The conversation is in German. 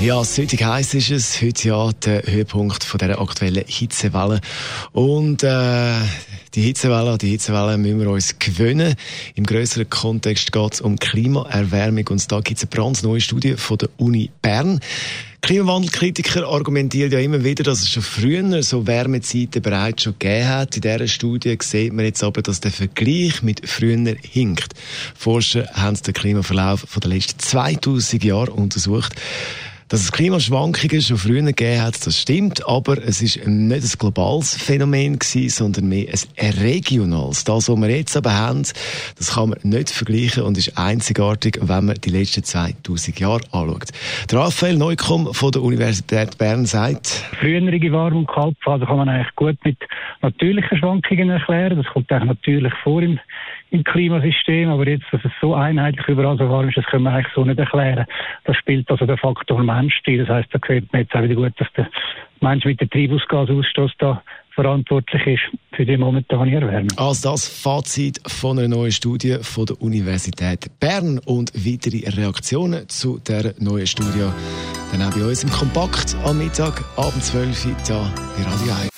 ja, südig heiß ist es. Heute ja der Höhepunkt von der aktuellen Hitzewelle. Und äh, die Hitzewelle, die Hitzewelle müssen wir uns gewöhnen. Im größeren Kontext geht es um Klimaerwärmung. Und da gibt es eine brandneue Studie von der Uni Bern. Klimawandelkritiker argumentieren ja immer wieder, dass es schon früher so Wärmezeiten bereits schon gegeben hat. In dieser Studie sieht man jetzt aber, dass der Vergleich mit früher hinkt. Forscher haben den Klimaverlauf von den letzten 2000 Jahren untersucht. Dass es Klimaschwankungen schon früher gegeben hat, das stimmt, aber es ist nicht ein globales Phänomen gewesen, sondern mehr ein regionales. Das, was wir jetzt aber haben, das kann man nicht vergleichen und ist einzigartig, wenn man die letzten 2000 Jahre anschaut. Der Raphael Neukomm von der Universität Bern sagt, Frühere Warm- und kann man eigentlich gut mit natürlichen Schwankungen erklären. Das kommt eigentlich natürlich vor im im Klimasystem, aber jetzt, dass es so einheitlich überall so warm ist, das können wir eigentlich so nicht erklären. Das spielt also der Faktor Mensch rein. Das heißt, da sieht man jetzt auch wieder gut, dass der Mensch mit dem Treibhausgasausstoß da verantwortlich ist für die momentane Erwärmung. Also das Fazit von einer neuen Studie von der Universität Bern und weitere Reaktionen zu der neuen Studie dann auch bei uns im Kompakt am Mittag, abend 12 Uhr, hier bei Radio 1.